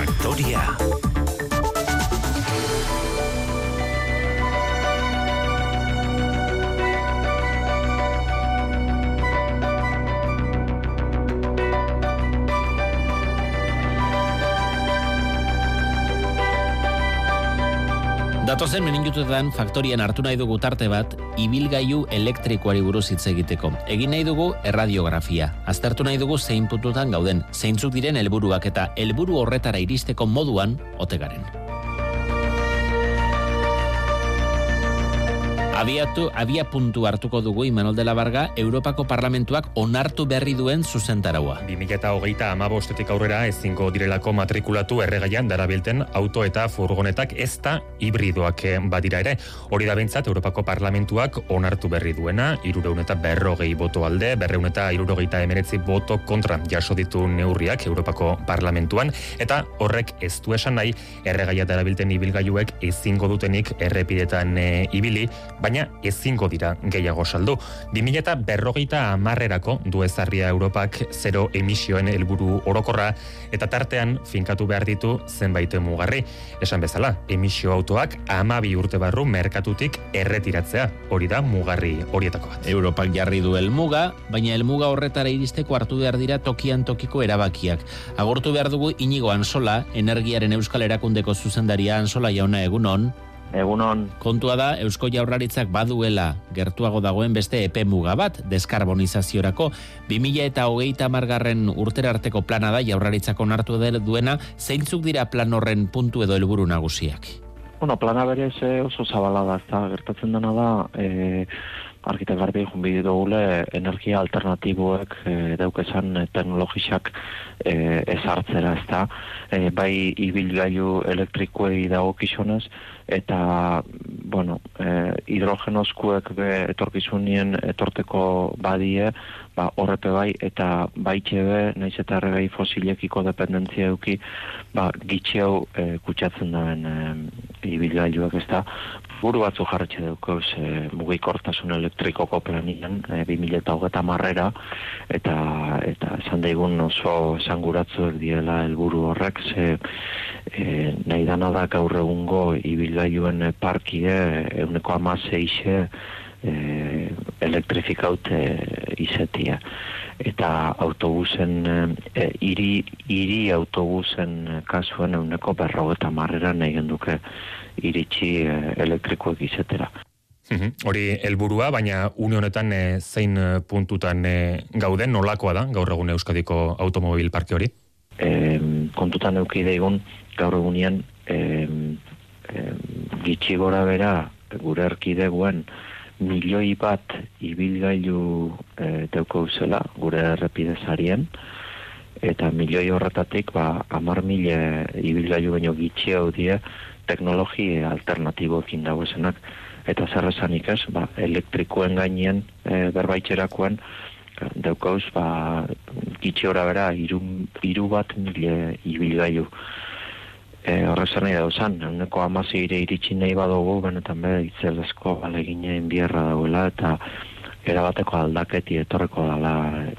Marc Datozen meningutuetan faktorian hartu nahi dugu tarte bat, ibilgailu elektrikoari buruz hitz egiteko. Egin nahi dugu erradiografia. Aztertu nahi dugu zein pututan gauden, zeintzuk diren helburuak eta helburu horretara iristeko moduan otegaren. Abiatu, abia puntu hartuko dugu Imanol de la Varga, Europako Parlamentuak onartu berri duen zuzentaraua. 2008 amabostetik aurrera ezingo direlako matrikulatu erregaian darabilten auto eta furgonetak ez da hibridoak badira ere. Hori da bintzat Europako Parlamentuak onartu berri duena, irureun eta berrogei boto alde, berreun eta irurogeita emeretzi boto kontra jaso ditu neurriak Europako Parlamentuan, eta horrek ez du esan nahi erregaia darabilten ibilgailuek ezingo dutenik errepidetan e, ibili, baina ezingo dira gehiago saldu. 2000 eta berrogeita amarrerako du ezarria Europak zero emisioen helburu orokorra eta tartean finkatu behar ditu zenbait mugarri. Esan bezala, emisio autoak amabi urte barru merkatutik erretiratzea. Hori da mugarri horietako bat. Europak jarri du helmuga, baina helmuga horretara iristeko hartu behar dira tokian tokiko erabakiak. Agortu behar dugu inigo ansola, energiaren euskal erakundeko zuzendaria ansola jauna egunon, Egunon, Kontua da, Eusko Jaurlaritzak baduela gertuago dagoen beste epe muga bat, deskarbonizaziorako. 2000 eta hogeita margarren urtera arteko plana da Jaurlaritzak onartu duena, zeintzuk dira plan horren puntu edo helburu nagusiak. bueno, plana berez eh, oso zabala da, ezta gertatzen dena da, e, argita garbi junbi dugule energia alternatiboek e, daukezan eh, teknologisak e, ezartzera, ezta e, bai ibilgailu elektrikoei dagokizunez eta bueno, e, hidrogenozkuek be etorkizunien etorteko badie, ba, horrepe bai, eta baitxe be, naiz eta erregai fosilekiko dependentzia eduki, ba, gitxeu e, kutsatzen duen e, ibilgailuak ez da, buru batzu jarretxe daukauz e, mugikortasun elektrikoko planian, e, 2000 eta hogeta marrera, eta, eta esan daigun oso esanguratzuek diela helburu horrek, ze e, nahi dana da gaur egungo ibilgailuen parkie euneko amaseixe e, elektrifikaut e, izetia. Eta autobusen, e, iri, iri autobusen kasuen euneko berrogeta marrera nahi genduke iritsi e, elektrikoek izetera. Mhm. Hori helburua, baina une honetan e, zein e, puntutan e, gauden, nolakoa da gaur egun Euskadiko automobil parke hori? e, kontutan euki daigun gaur egunean e, gitxi gora bera gure erkideguen milioi bat ibilgailu e, teuko zela gure errepidezarien eta milioi horretatik ba, amar mile ibilgailu baino gitxi hau die teknologi alternatiboekin dagoezenak eta zer esanik ez, ba, elektrikoen gainien e, berbaitxerakoen daukauz, ba, gitxi ora bera, iru, iru bat mile ibilgailu. E, horrezan nahi dauzan, eguneko amazi ire iritsi nahi badugu, benetan be, itzelezko aleginen bierra dauela, eta erabateko aldaketi etorreko dala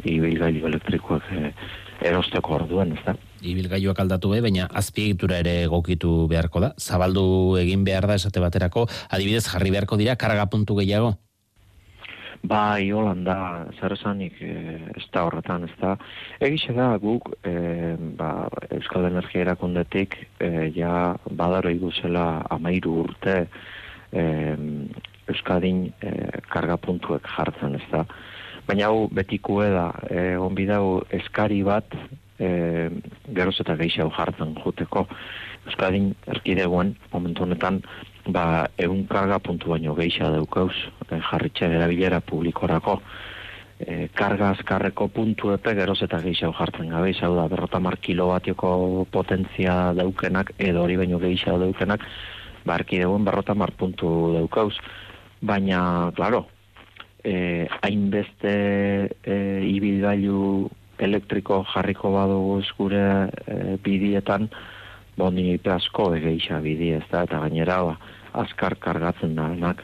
ibilgailu elektrikoek e, erosteko orduen, ez da? Ibilgailuak aldatu be, baina azpiegitura ere egokitu beharko da. Zabaldu egin behar da esate baterako, adibidez jarri beharko dira karga puntu gehiago. Bai, Holanda, zer esanik e, ez da horretan, ez da. Egixe da, guk, e, ba, Euskal Energia erakundetik, e, ja, badaro iguzela amairu urte e, Euskadin e, karga puntuek jartzen, ez da. Baina hau betikue da, e, onbidau eskari bat, e, geroz eta gehiago jartzen juteko. Euskadin erkidegoen, momentu honetan, ba, egun karga puntu baino geisha daukauz, e, jarritxe erabilera publikorako. E, karga azkarreko puntu epe geroz eta gehiago jartzen gabe, hau da, berrotamar kilobatioko potentzia daukenak, edo hori baino gehiago daukenak, ba, erkidegoen berrotamar puntu daukauz. Baina, claro, e, hainbeste e, ibilgailu elektriko jarriko baduguz gure e, bidietan, boni asko egeixa bidi ez da, eta gainera ba, azkar kargatzen da, enak.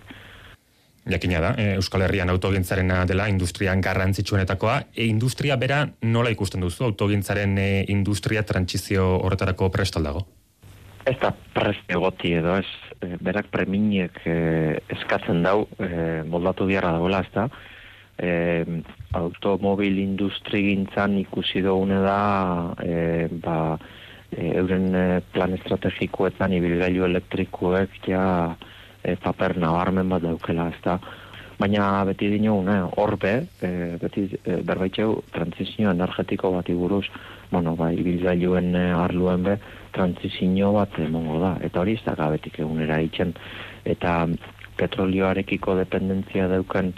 jakina da, e, Euskal Herrian autogintzarena dela industrian garrantzitsuenetakoa. E, industria bera nola ikusten duzu autogintzaren e, industria trantsizio horretarako prestaldago? Ez da prest egoti edo ez, e, berak preminiek e, eskatzen dau, e, moldatu biarra dagoela ez da, e, automobil industri gintzan ikusi dugune da, e, ba, e, euren plan estrategikoetan ibilgailu elektrikoek ja, e, paper nabarmen bat daukela, ez da. Baina beti dino, ne, horbe, e, beti e, berbaitxeu, transizio energetiko bat iguruz, bueno, bai, bilgailuen e, arluen be, transizio bat emongo da. Eta hori ez da gabetik egunera itxen. Eta petrolioarekiko dependentzia dauken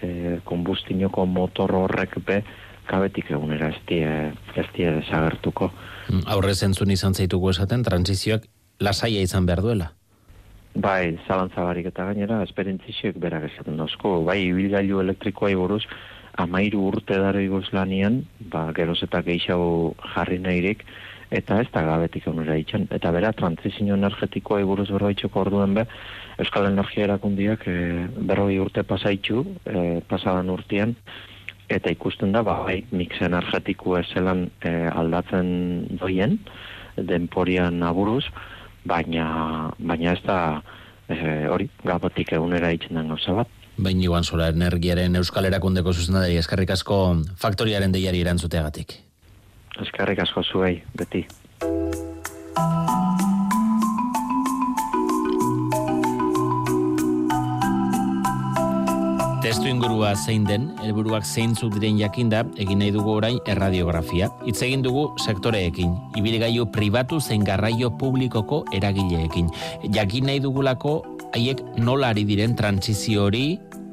e, kombustinoko motor horrek be, gabetik egunera ez die, ez die desagertuko. Mm, aurre zentzun izan zaituko esaten, transizioak lasaia izan behar duela? Bai, zalantzabarik eta gainera, esperientzixiek berak esaten dozko. Bai, ibilgailu elektrikoa buruz amairu urte dara lanian, ba, geroz eta gehiago jarri nahirik, eta ez da gabetik onura itxan. Eta bera, transizio energetikoa buruz berroitxoko orduen be, Euskal Energia erakundiak e, berroi urte pasaitxu, e, pasadan urtean, eta ikusten da, bai, mix energetiko ezelan e, aldatzen doien, denporian aburuz, baina baina ez da e, hori gabotik egunera itzen den gauza bat. Baina joan sola energiaren euskal erakundeko zuzendari eskarrik asko faktoriaren deiari erantzuteagatik. Eskarrik asko zuei, beti. Testu ingurua zein den, helburuak zeintzuk diren jakinda, egin nahi dugu orain erradiografia. Hitz egin dugu sektoreekin, ibilgailu pribatu zein garraio publikoko eragileekin. Jakin nahi dugulako haiek nola ari diren trantsizio hori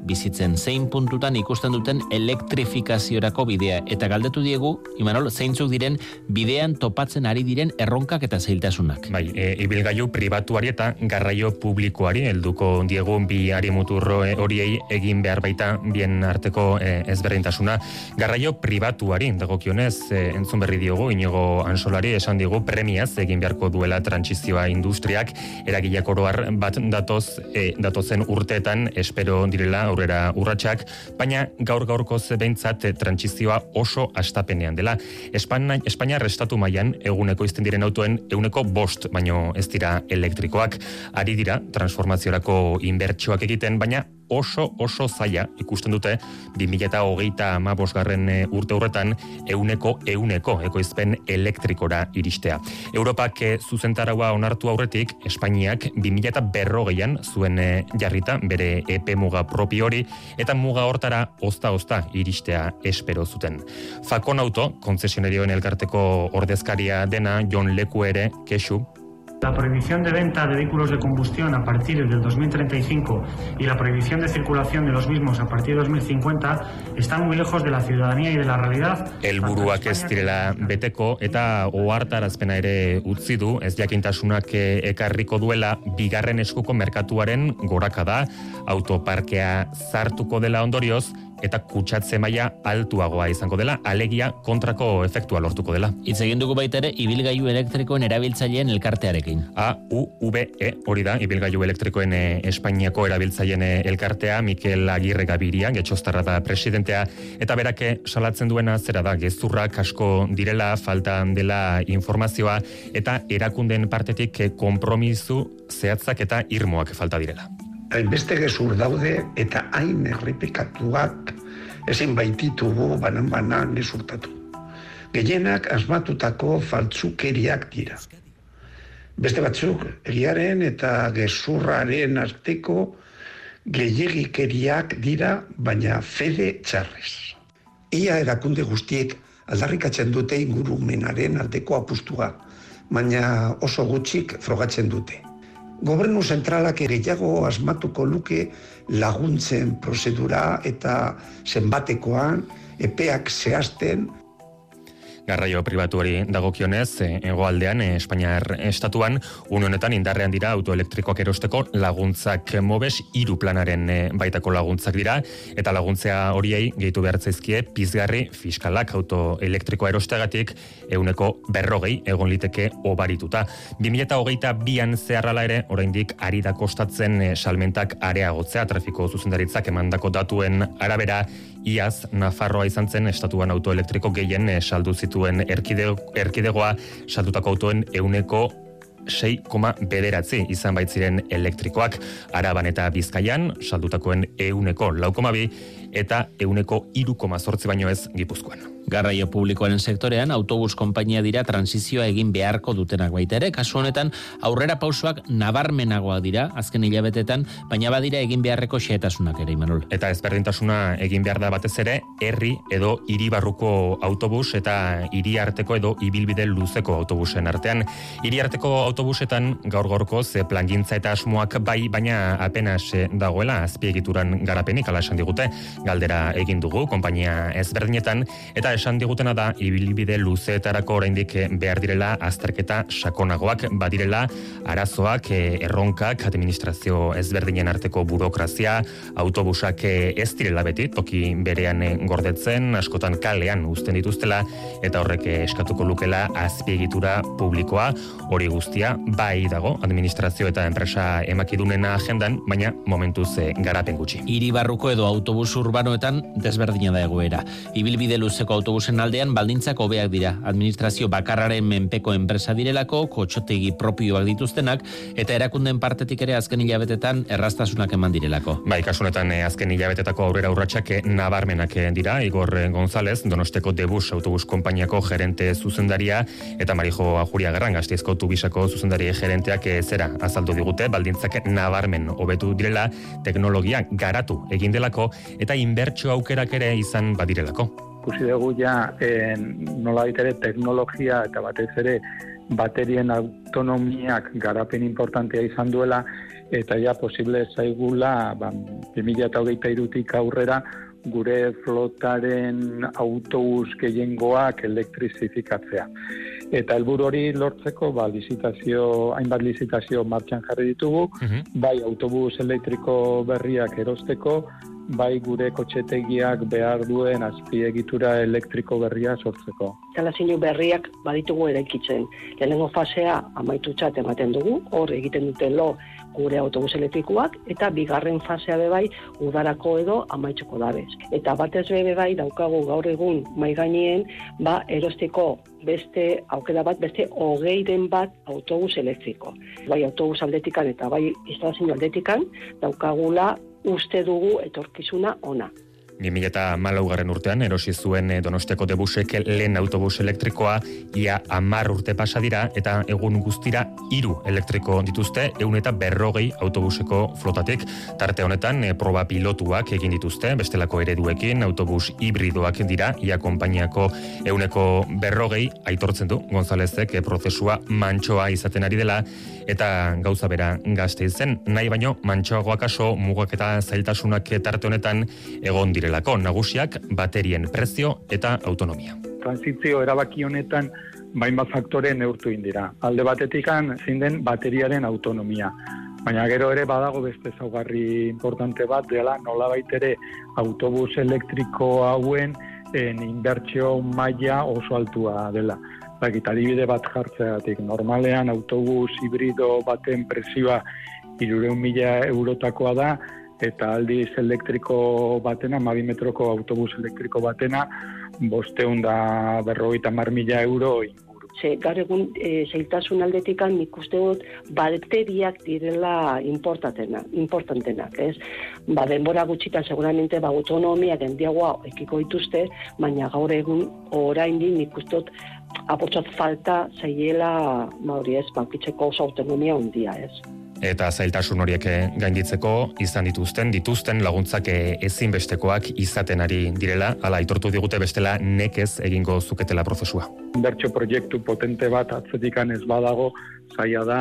bizitzen zein puntutan ikusten duten elektrifikaziorako bidea. Eta galdetu diegu, Imanol, zeintzuk diren bidean topatzen ari diren erronkak eta zeiltasunak. Bai, e, ibilgailu pribatuari eta garraio publikoari, helduko diegu bi ari muturro e, horiei egin behar baita bien arteko e, ezberdintasuna. Garraio pribatuari, dagokionez, e, entzun berri diogu, inigo ansolari, esan digu premiaz egin beharko duela trantsizioa industriak, eragileak oroar bat datoz, e, datozen urteetan, espero direla, aurrera urratsak, baina gaur gaurko behintzat eh, trantsizioa oso astapenean dela. Espainia, Espainia restatu mailan eguneko izten diren autoen eguneko bost, baino ez dira elektrikoak, ari dira transformaziorako inbertsioak egiten, baina oso oso zaila ikusten dute 2008 ama bosgarren eh, urte horretan euneko euneko ekoizpen elektrikora iristea. Europak eh, zuzentaraua onartu aurretik, Espainiak 2000 berrogeian zuen eh, jarrita bere EP muga propio hori eta muga hortara ozta-ozta iristea espero zuten. Fakon auto, konzesionarioen elkarteko ordezkaria dena John Leku ere, kesu, La prohibición de venta de vehículos de combustión a partir del 2035 y la prohibición de circulación de los mismos a partir de 2050 están muy lejos de la ciudadanía y de la realidad. El buruak ez direla beteko eta ohartarazpena ere utzi du ez jakintasunak ekarriko duela bigarren eskuko merkatuaren gorakada autoparkea zartuko dela ondorioz eta kutsatze maila altuagoa izango dela, alegia kontrako efektua lortuko dela. Itz egin dugu baita ere ibilgailu elektrikoen erabiltzaileen elkartearekin. A U V E hori da ibilgailu elektrikoen e, Espainiako erabiltzaileen eh, elkartea Mikel Agirre Gabiria, getxostarra da presidentea eta berake salatzen duena zera da gezurrak asko direla, falta dela informazioa eta erakunden partetik konpromisu zehatzak eta irmoak falta direla hainbeste gezur daude eta hain errepikatuak ezin baititugu banan banan gezurtatu. Gehienak asmatutako faltzukeriak dira. Beste batzuk, egiaren eta gezurraren arteko gehiagikeriak dira, baina fede txarrez. Ia erakunde guztiek aldarrikatzen dute ingurumenaren aldeko apustua, baina oso gutxik frogatzen dute gobernu zentralak ere jago asmatuko luke laguntzen prozedura eta zenbatekoan epeak zehazten Garraio pribatuari dagokionez, e, egoaldean, e, Espainiar estatuan, unionetan indarrean dira autoelektrikoak erosteko laguntzak mobes hiru planaren e, baitako laguntzak dira, eta laguntzea horiei gehitu behar zaizkie pizgarri fiskalak autoelektrikoa erosteagatik euneko berrogei egon liteke obarituta. 2008 bian zeharrala ere, oraindik ari da kostatzen salmentak areagotzea trafiko zuzendaritzak emandako datuen arabera, iaz Nafarroa izan zen estatuan autoelektriko gehien e, saldu zituen erkidegoa saldutako autoen euneko 6,9 bederatzi izan baitziren elektrikoak. Araban eta Bizkaian, saldutakoen euneko laukomabi, eta euneko iruko zortzi baino ez gipuzkoan. Garraio publikoaren sektorean, autobus konpainia dira transizioa egin beharko dutenak baita ere, kasu honetan aurrera pausoak nabarmenagoak dira, azken hilabetetan, baina badira egin beharreko xeetasunak ere, Imanol. Eta ezberdintasuna egin behar da batez ere, herri edo hiri barruko autobus eta hiri arteko edo ibilbide luzeko autobusen artean. Hiri arteko autobusetan gaur ze plangintza eta asmoak bai, baina apenas dagoela azpiegituran garapenik ala esan digute galdera egin dugu konpainia ezberdinetan. Eta esan digutena da ibilbide luzeetarako oraindik eh, behar direla azterketa sakonagoak badirela arazoak eh, erronkak administrazio ezberdinen arteko burokrazia autobusak eh, ez direla beti toki berean gordetzen askotan kalean uzten dituztela eta horrek eskatuko lukela azpiegitura publikoa. Hori guztia bai dago administrazio eta enpresa emakidunena agendan baina momentuz garapen gutxi. Hiri barruko edo autobus urbanoetan desberdina da egoera. Ibilbide luzeko autobusen aldean baldintzak hobeak dira. Administrazio bakarraren menpeko enpresa direlako, kotxotegi propioak dituztenak, eta erakunden partetik ere azken hilabetetan errastasunak eman direlako. Bai, kasunetan eh, azken hilabetetako aurrera urratsak eh, nabarmenak eh, dira, Igor González, Donosteko Debus autobus konpainiako gerente zuzendaria, eta Marijo Ajuria Gerran, gaztiezko tubisako zuzendari gerenteak zera azaldu digute, baldintzak nabarmen hobetu direla, teknologia garatu egin delako, eta inbertsio aukerak ere izan badirelako. Ikusi dugu ja en, nola ere teknologia eta batez ere baterien autonomiak garapen importantea izan duela eta ja posible zaigula ba, 2008 irutik aurrera gure flotaren autobus gehiengoak elektrizifikatzea. Eta helburu hori lortzeko, ba, lizitazio, hainbat lizitazio martxan jarri ditugu, mhm. bai autobus elektriko berriak erosteko, bai gure kotxetegiak behar duen azpiegitura elektriko berria sortzeko. Instalazio berriak baditugu eraikitzen. Lehenengo fasea amaitu txat ematen dugu, hor egiten duten lo gure autobus elektrikoak, eta bigarren fasea be bai udarako edo amaitzuko dabez. Eta batez bebe bai daukagu gaur egun maiganien, ba erosteko beste aukera bat, beste hogeiren bat autobus elektriko. Bai autobus aldetikan eta bai instalazio aldetikan daukagula uste dugu etorkizuna ona. 2008 urtean erosi zuen eh, Donosteko debusek lehen autobus elektrikoa ia amar urte pasa dira eta egun guztira hiru elektriko dituzte eun eta berrogei autobuseko flotatik. Tarte honetan e, proba pilotuak egin dituzte bestelako ereduekin autobus hibridoak dira ia konpainiako euneko berrogei aitortzen du Gonzalezek e, prozesua mantxoa izaten ari dela eta gauza bera gazte izen nahi baino mantxoagoak aso mugak eta zailtasunak tarte honetan egon dira direlako nagusiak baterien prezio eta autonomia. Transizio erabaki honetan bainbat faktore neurtu indira. Alde batetikan zein den bateriaren autonomia. Baina gero ere badago beste zaugarri importante bat dela nola ere autobus elektriko hauen en inbertsio maila oso altua dela. Bakit, adibide bat jartzeatik, normalean autobus hibrido baten presioa irureun mila eurotakoa da, eta aldiz elektriko batena, mabi metroko autobus elektriko batena, bosteun da berrogeita mar mila euro inguru. Ze, gaur egun, e, zeiltasun aldetikan nik uste dut bateriak direla importantena, importantenak, ez? Ba, denbora gutxitan seguramente ba, autonomia gendiagoa ekiko dituzte, baina gaur egun orain di nik uste dut aportzat falta zeiela, mauri ez, bankitzeko oso autonomia hundia, ez? Eta zailtasun horiek eh, gainditzeko izan dituzten dituzten laguntzak eh, ezinbestekoak izaten ari direla hala aitortu digute bestela nekez egingo zuketela prozesua. Bertxo proiektu potente bat atzetikan ez badago zaila da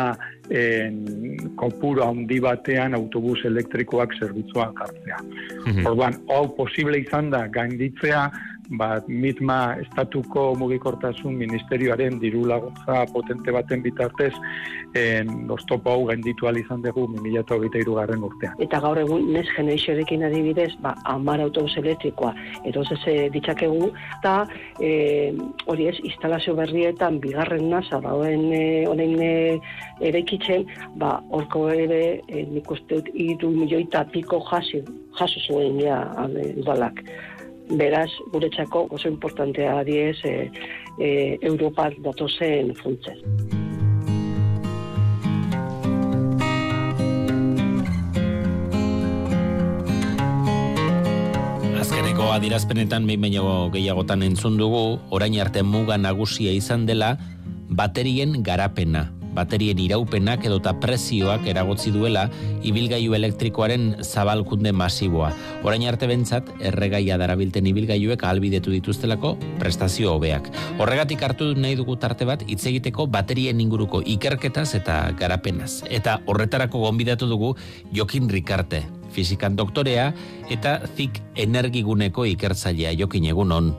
en, kopuro handi batean autobus elektrikoak zerbitzuan jartzea. Mm -hmm. Orduan, hau posible izan da gainditzea ba, mitma estatuko mugikortasun ministerioaren diru laguntza potente baten bitartez en oztopo hau gainditu izan dugu 2023 garren urtean. Eta gaur egun Next Generationekin adibidez, ba, amar autobus elektrikoa eroz ez ditzakegu, eta e, hori ez, instalazio berrietan bigarren nasa dauen e, honen e, erekitzen, ba, orko ere, e, nik uste dut, iru milioita piko jaso zuen ja, udalak. Beraz, guretzako oso importantea diez e, e, Europa datozen funtzen. Azkeneko adirazpenetan behin gehiagotan entzun dugu, orain arte muga nagusia izan dela, baterien garapena baterien iraupenak edota prezioak eragotzi duela ibilgailu elektrikoaren zabalkunde masiboa. Orain arte bentzat, erregaia darabilten ibilgailuek ahalbidetu dituztelako prestazio hobeak. Horregatik hartu nahi dugu tarte bat hitz egiteko baterien inguruko ikerketaz eta garapenaz. Eta horretarako gonbidatu dugu Jokin Rikarte, fizikan doktorea eta zik energiguneko ikertzailea Jokin egunon.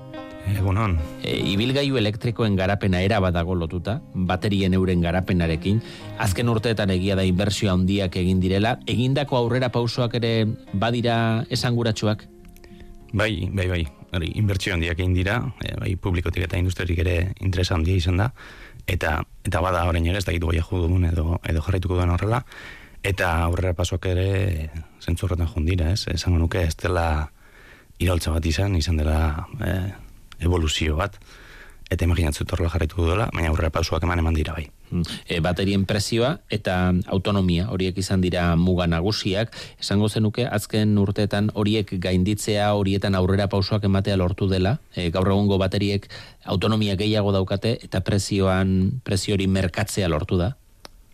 Egunon. E, ibilgailu elektrikoen garapena era badago lotuta, baterien euren garapenarekin, azken urteetan egia da inbertsio handiak egin direla, egindako aurrera pausoak ere badira esanguratsuak? Bai, bai, bai. Hori, inbertsio handiak egin dira, e, bai, publikotik eta industriarik ere interesa handia izan da, eta eta bada orain ere ez da gitu goia edo, edo jarraituko duen horrela, eta aurrera pasoak ere zentzurretan jondira, ez? Esango nuke ez dela iroltza bat izan, izan dela... E, evoluzio bat, eta imaginatzu torla jarraitu duela, baina aurrera pausuak eman eman dira bai. Hmm. E, baterien prezioa eta autonomia horiek izan dira muga nagusiak, esango zenuke azken urteetan horiek gainditzea horietan aurrera pausoak ematea lortu dela, e, gaur egungo bateriek autonomia gehiago daukate eta prezioan preziori merkatzea lortu da.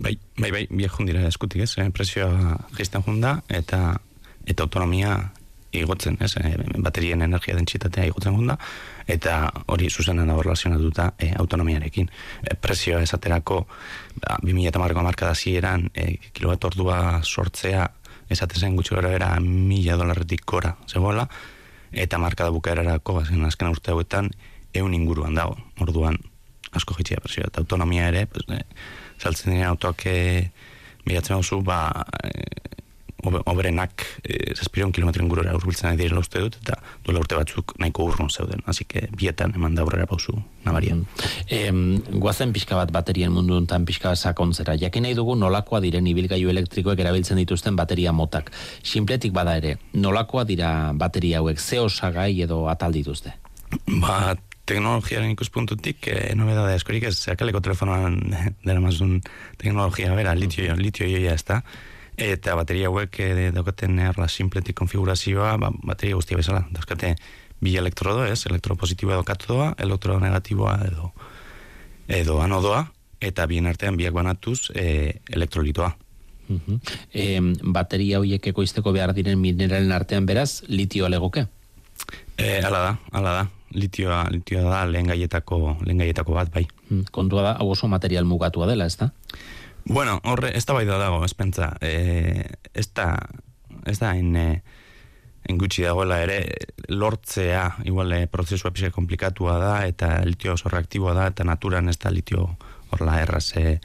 Bai, bai, bai, biak jundira eskutik ez, eh? prezioa jistan junda eta eta autonomia igotzen, ez, e, baterien energia dentsitatea igotzen gunda, eta hori zuzenan da relazionatuta e, autonomiarekin. E, prezioa esaterako, ba, 2000 eta marko marka da zieran, e, kilowatt ordua sortzea, esatezen gutxi gara era mila dolarretik gora, zegoela, eta marka da bukaerarako, azken, azken urte hauetan, eun inguruan dago, orduan, asko jitzia prezioa, eta autonomia ere, pues, e, saltzen dira autoak e, Miratzen hau ba, obrenak e, zazpiron kilometren gurera urbiltzen ari direla uste dut, eta duela urte batzuk nahiko urrun zeuden, hasi que bietan eman da aurrera pausu nabarian. Mm. guazen pixka bat baterien mundu enten pixka sakontzera, jakin nahi dugu nolakoa diren ibilgailu elektrikoek erabiltzen dituzten bateria motak. Simpletik bada ere, nolakoa dira bateria hauek, ze osagai edo atal dituzte? Ba, teknologiaren ikuspuntutik, e, nobeda da eskorik ez, zeakaleko telefonoan dara mazun teknologia, bera, litio, litio joia ez da, eta bateria hauek e, daukaten erla simpletik konfigurazioa, ba, bateria guztia bezala, dauzkate bi elektrodo, ez, elektropositiboa edo katodoa, elektrodo negatiboa edo, edo anodoa, eta bien artean biak banatuz e, elektrolitoa. Uh e, bateria horiek ekoizteko behar diren mineralen artean beraz, litio legoke? E, ala da, ala da. Litioa, litioa da lehen gaietako, lehen gaietako bat, bai. Hmm, kontua da, hau oso material mugatua dela, ez da? Bueno, horre, ez da bai da dago, ez pentsa. E, ez da, ez da, en, en gutxi dagoela ere, lortzea, igual, e, prozesua pixka komplikatua da, eta litio oso reaktiboa da, eta naturan ez da litio horla erraz, e,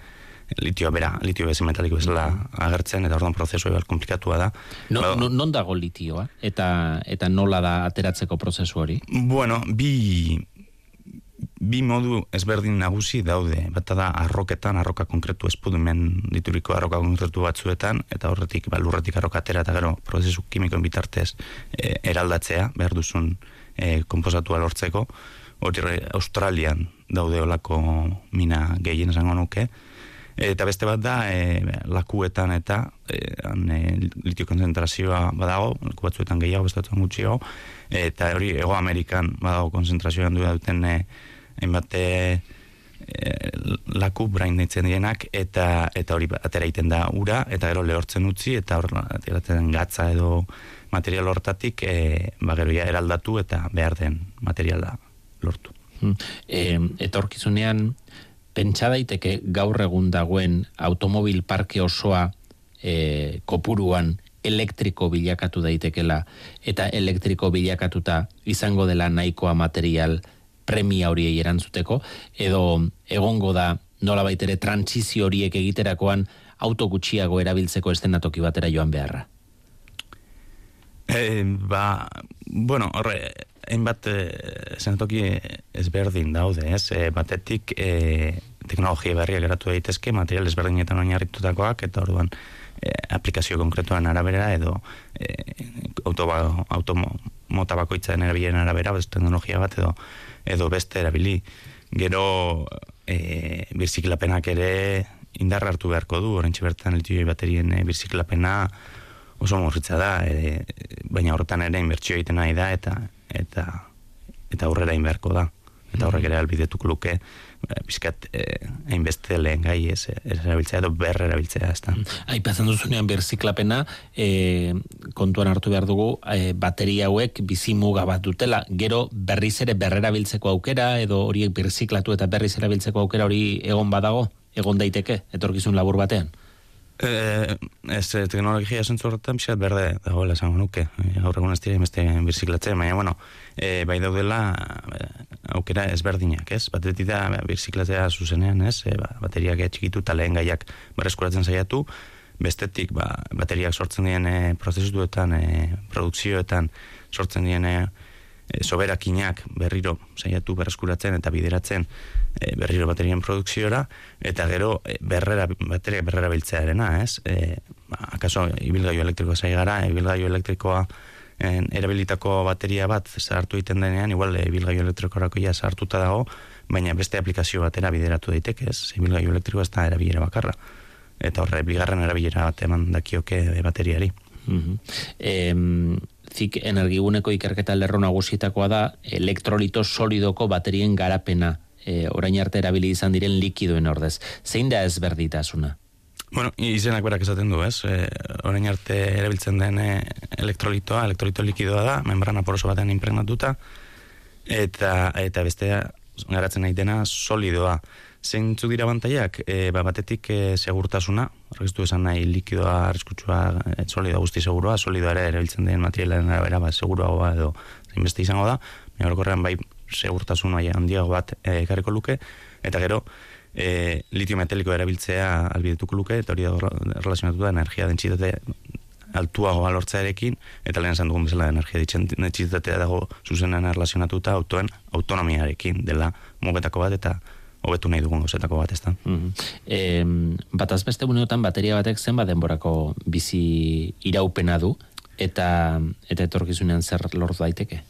litio bera, litio bezi metaliko bezala agertzen, eta orduan prozesua igual komplikatua da. No, no, non dago litioa? Eta, eta nola da ateratzeko prozesu hori? Bueno, bi, bi modu ezberdin nagusi daude. Bata da arroketan, arroka konkretu espudumen dituriko arroka konkretu batzuetan, eta horretik, ba, lurretik arroka atera eta gero prozesu kimikoen bitartez e, eraldatzea, behar duzun e, komposatua lortzeko. Hori Australian daude olako mina gehien esango nuke. Eta beste bat da, e, lakuetan eta e, e, litio konzentrazioa badago, laku batzuetan gehiago, beste batzuetan gutxiago, eta hori Ego Amerikan badago konzentrazioan du duten e, hainbat e, laku brain ditzen dienak eta eta hori atera egiten da ura eta gero lehortzen utzi eta hor ateratzen gatza edo material hortatik e, ba gero ja eraldatu eta behar den materiala lortu. E, etorkizunean pentsa daiteke gaur egun dagoen automobil parke osoa e, kopuruan elektriko bilakatu daitekela eta elektriko bilakatuta izango dela nahikoa material premia horiei erantzuteko edo egongo da nola baitere transizio horiek egiterakoan auto gutxiago erabiltzeko estenatoki batera joan beharra? E, ba, bueno, horre, hainbat e, zenatoki ezberdin daude, ez? E, batetik e, teknologia berriak eratu daitezke, material ezberdinetan oinarritutakoak, eta orduan e, aplikazio konkretuan arabera, edo e, auto, ba, auto mota bakoitzaren erabilen arabera, bez teknologia bat, edo, edo beste erabili. Gero, e, birziklapenak ere indarra hartu beharko du, orentxe bertan litioi baterien e, birziklapena, oso morritza da, e, baina horretan ere inbertsio egiten nahi da, eta eta eta aurrera inberko da. Eta horrek ere albidetuk luke, bizkat, e, hainbeste lehen gai ez, ez erabiltzea edo berre erabiltzea, ez da. Aipatzen duzunean berziklapena, e, kontuan hartu behar dugu, e, bateria hauek bizimuga bat dutela, gero berriz ere berrera biltzeko aukera, edo horiek berziklatu eta berriz erabiltzeko aukera hori egon badago, egon daiteke, etorkizun labur batean? Eh, ez eh, teknologia zentzu horretan pixat berde dagoela esango nuke. Eh, gaur egun ez dira beste birziklatzen, baina bueno, e, bai daudela aukera ezberdinak, ez? Batetik da birziklatzea zuzenean, ez? E, ba, bateriak txikitu eta lehen gaiak berreskuratzen saiatu, bestetik ba, bateriak sortzen dien e, prozesuetan, e, produkzioetan sortzen dien e, soberakinak berriro saiatu berreskuratzen eta bideratzen e, berriro baterien produkziora, eta gero e, berrera, bateria berrera biltzearena, ez? E, akaso, ibilgaiu elektrikoa zai gara, ibilgaiu elektrikoa en, erabilitako bateria bat zartu egiten denean, igual e, ibilgaiu elektrikorako ja zartuta dago, baina beste aplikazio batera bideratu daiteke, ez? Ibilgaiu elektrikoa ez da erabilera bakarra. Eta horre, bigarren erabilera bat eman dakioke e, bateriari. Mm -hmm. Zik energiguneko ikerketa lerro nagusietakoa da elektrolito solidoko baterien garapena e, orain arte erabili izan diren likidoen ordez. Zein da ezberditasuna? Bueno, izenak berak esaten du, ez? E, orain arte erabiltzen den e, elektrolitoa, elektrolito likidoa da, membrana poroso batean impregnatuta, eta, eta bestea garatzen nahi dena solidoa. Zein dira bantaiak? E, ba, batetik e, segurtasuna, horregistu esan nahi likidoa, arriskutsua, e, solidoa guzti segurua, solidoa ere erabiltzen den materialen arabera, ba, seguruagoa edo zein beste izango da, baina bai segurtasun maila handiago bat e, ekarriko luke, eta gero e, litio metalikoa erabiltzea albidetuko luke, eta hori da relazionatu da energia dentsitate altuago alortzearekin, eta lehen esan dugun bezala energia dentsitatea dago zuzenean relazionatuta autoen autonomiarekin dela mugetako bat, eta hobetu nahi dugun gozetako bat, ez da. Mm -hmm. e, bat azbeste buneotan bateria batek zen denborako bizi iraupena du, eta eta etorkizunean zer lortu daiteke?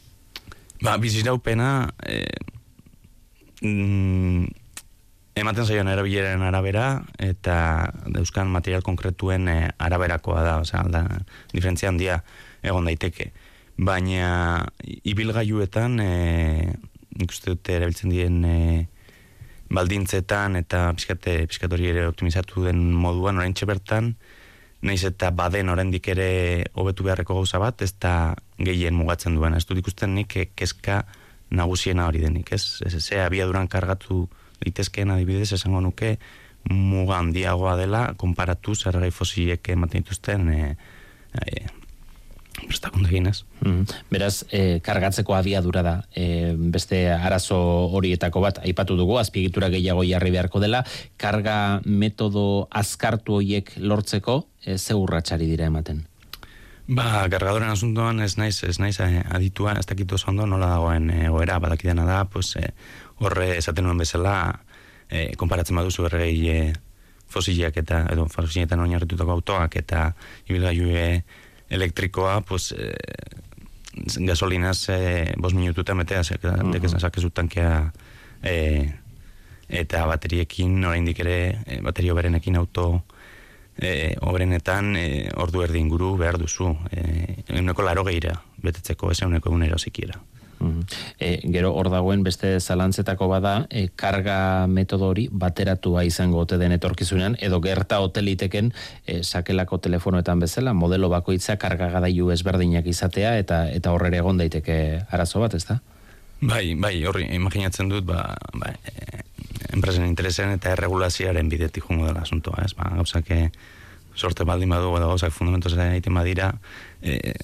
Ba, biziraupena e, mm, ematen zaion erabileren arabera eta euskan material konkretuen e, araberakoa da, osea, da, diferentzia handia egon daiteke. Baina ibilgailuetan e, nik uste dute erabiltzen dien e, baldintzetan eta pizkate pizkatori ere optimizatu den moduan oraintxe bertan naiz eta baden oraindik ere hobetu beharreko gauza bat, ez da gehien mugatzen duen. Ez dut ikusten nik eh, kezka nagusiena hori denik, ez? Ez ze abiaduran kargatu litezkeen adibidez esango nuke muga handiagoa dela konparatu zergai fosiliek ematen dituzten e, e, prestakunde ginez. Mm Beraz, e, kargatzeko abiadura da, e, beste arazo horietako bat, aipatu dugu, azpiegitura gehiago jarri beharko dela, karga metodo azkartu horiek lortzeko, e, ze urratxari dira ematen? Ba, gargadoren asuntoan ez naiz, ez naiz aditua, ez dakitu ondo nola dagoen egoera, badakidena da, pues, eh, horre esaten nuen bezala, eh, konparatzen baduzu erregei eh, fosiliak eta, edo fosiliak oinarritutako autoak eta ibilgailu elektrikoa, pues, eh, gasolinaz eh, bos minututa metea, zek, uh -huh. tankea eh, eta bateriekin, oraindik ere, eh, baterio berenekin auto e, obrenetan e, ordu erdi inguru behar duzu. E, euneko laro gehira, betetzeko, ez euneko egunero zikiera. E, gero hor dagoen beste zalantzetako bada e, karga metodo hori bateratua izango ote den etorkizunean edo gerta hoteliteken e, sakelako telefonoetan bezala modelo bakoitza karga gadailu ezberdinak izatea eta eta horrere egon daiteke arazo bat, ezta? Bai, bai, horri imaginatzen dut ba, ba enpresen interesen eta erregulazioaren bidetik jungo dela asuntoa, ez? Ba, gauza que sorte baldin badu edo gauzak fundamentos egiten badira, e,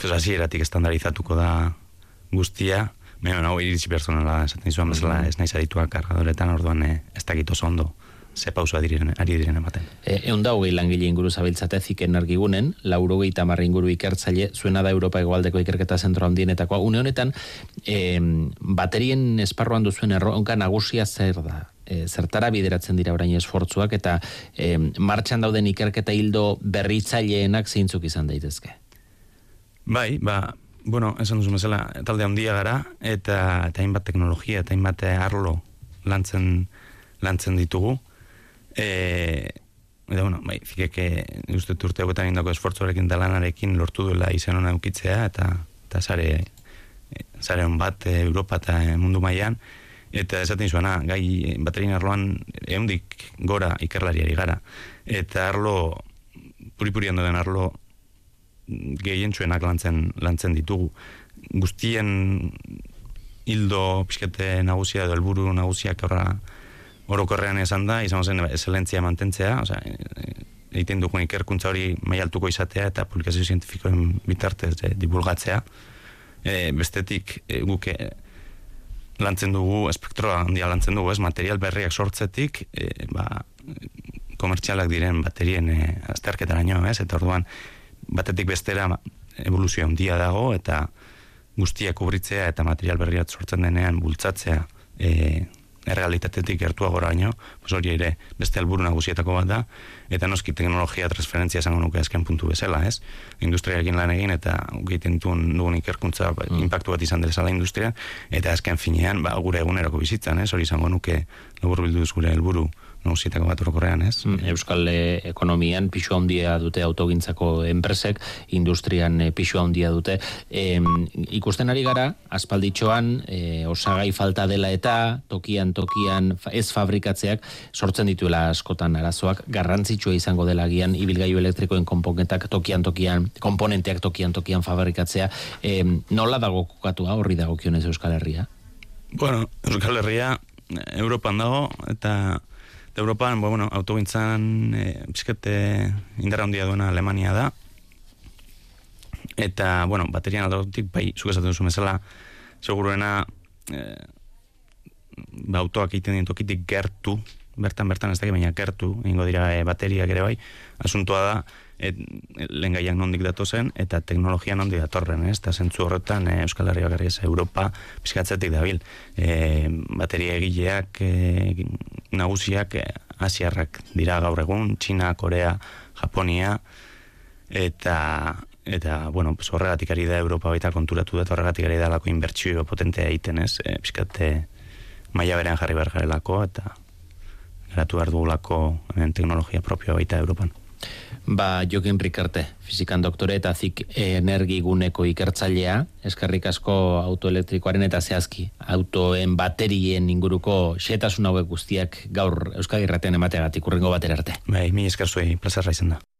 pues hasieratik estandarizatuko da guztia, baina hau iritsi personala, esaten izan bezala, mm-hmm. ez naiz adituak kargadoretan, orduan e, ez dakit oso ondo ze pausa diren, ari diren ematen. E, egun da hogei langile inguru zabiltzate zik energigunen, lauro gehi inguru ikertzaile, zuena da Europa egoaldeko ikerketa zentro handienetakoa. Une honetan, e, baterien esparruan duzuen erronka nagusia zer da? E, zertara bideratzen dira orain esfortzuak eta e, martxan dauden ikerketa hildo berritzaileenak zeintzuk izan daitezke? Bai, ba, bueno, esan duzu mesela, talde handia gara, eta, eta hainbat teknologia, eta hainbat arlo lantzen, lantzen ditugu. E, eta, bueno, bai, fikeke, uste urte hauetan indako esfortzuarekin talanarekin lortu duela izan hona eukitzea, eta, eta zare, zare hon bat Europa eta mundu mailan eta esaten zuena, gai baterin arloan eundik gora ikerlariari gara. Eta arlo, puripurian den arlo, gehientsuenak lantzen, lantzen ditugu. Guztien hildo pixkete nagusia edo helburu nagusiak horra orokorrean esan da, izan zen excelentzia mantentzea, oza, egiten dugun ikerkuntza hori maialtuko izatea eta publikazio zientifikoen bitartez e, divulgatzea. E, bestetik e, guk e, lantzen dugu, espektroa handia lantzen dugu, ez, material berriak sortzetik, e, ba, komertzialak diren baterien e, azterketara ez, eta orduan, batetik bestera evoluzio handia dago, eta guztiak kubritzea eta material berriak sortzen denean bultzatzea e, errealitatetik gertua gora baino, hori ere beste helburu nagusietako bat da, eta noski teknologia transferentzia esango nuke azken puntu bezala, ez? Industriarekin lan egin eta egiten duen dugun ikerkuntza mm. impactu bat izan dela industria, eta azken finean, ba, gure eguneroko bizitzan, ez? Hori izango nuke labur bilduz gure helburu nagusietako bat orokorrean, ez? Mm, Euskal eh, ekonomian pixu handia dute autogintzako enpresek, industrian e, pixu handia dute. E, ikusten ari gara, aspalditxoan, e, osagai falta dela eta tokian, tokian ez fabrikatzeak sortzen dituela askotan arazoak, garrantzitsua izango dela gian, ibilgailu elektrikoen komponentak tokian, tokian, komponenteak tokian, tokian fabrikatzea. E, nola dago kokatua horri dago kionez Euskal Herria? Bueno, Euskal Herria Europan dago, eta Europan, bo, bueno, autogintzan e, pizkete indarra handia duena Alemania da. Eta, bueno, baterian aldagotik, bai, zuk esaten duzu mesela, seguruena e, ba, autoak egiten dien tokitik gertu, bertan, bertan ez da, baina gertu, ingo dira e, bateriak ere bai, asuntoa da, et, lehen gaiak nondik zen eta teknologia nondik datorren, ez? Eta zentzu horretan, e, Euskal Herria bakarri Europa pizkatzetik dabil. E, bateria egileak, e, nagusiak, e, asiarrak dira gaur egun, China, Korea, Japonia, eta eta, bueno, pues horregatik ari da Europa baita konturatu da, horregatik ari da lako inbertsio potentea egiten, ez? E, pizkate maila berean jarri behar garelako, eta garatu behar dugulako teknologia propioa baita Europan. Ba, Jokin Rikarte, fizikan doktore eta zik energiguneko ikertzailea, eskerrik asko autoelektrikoaren eta zehazki, autoen baterien inguruko xetasun hauek guztiak gaur Euskadi Ratean emateagatik urrengo batera arte. Bai, mi esker zuei, plazerra izan da.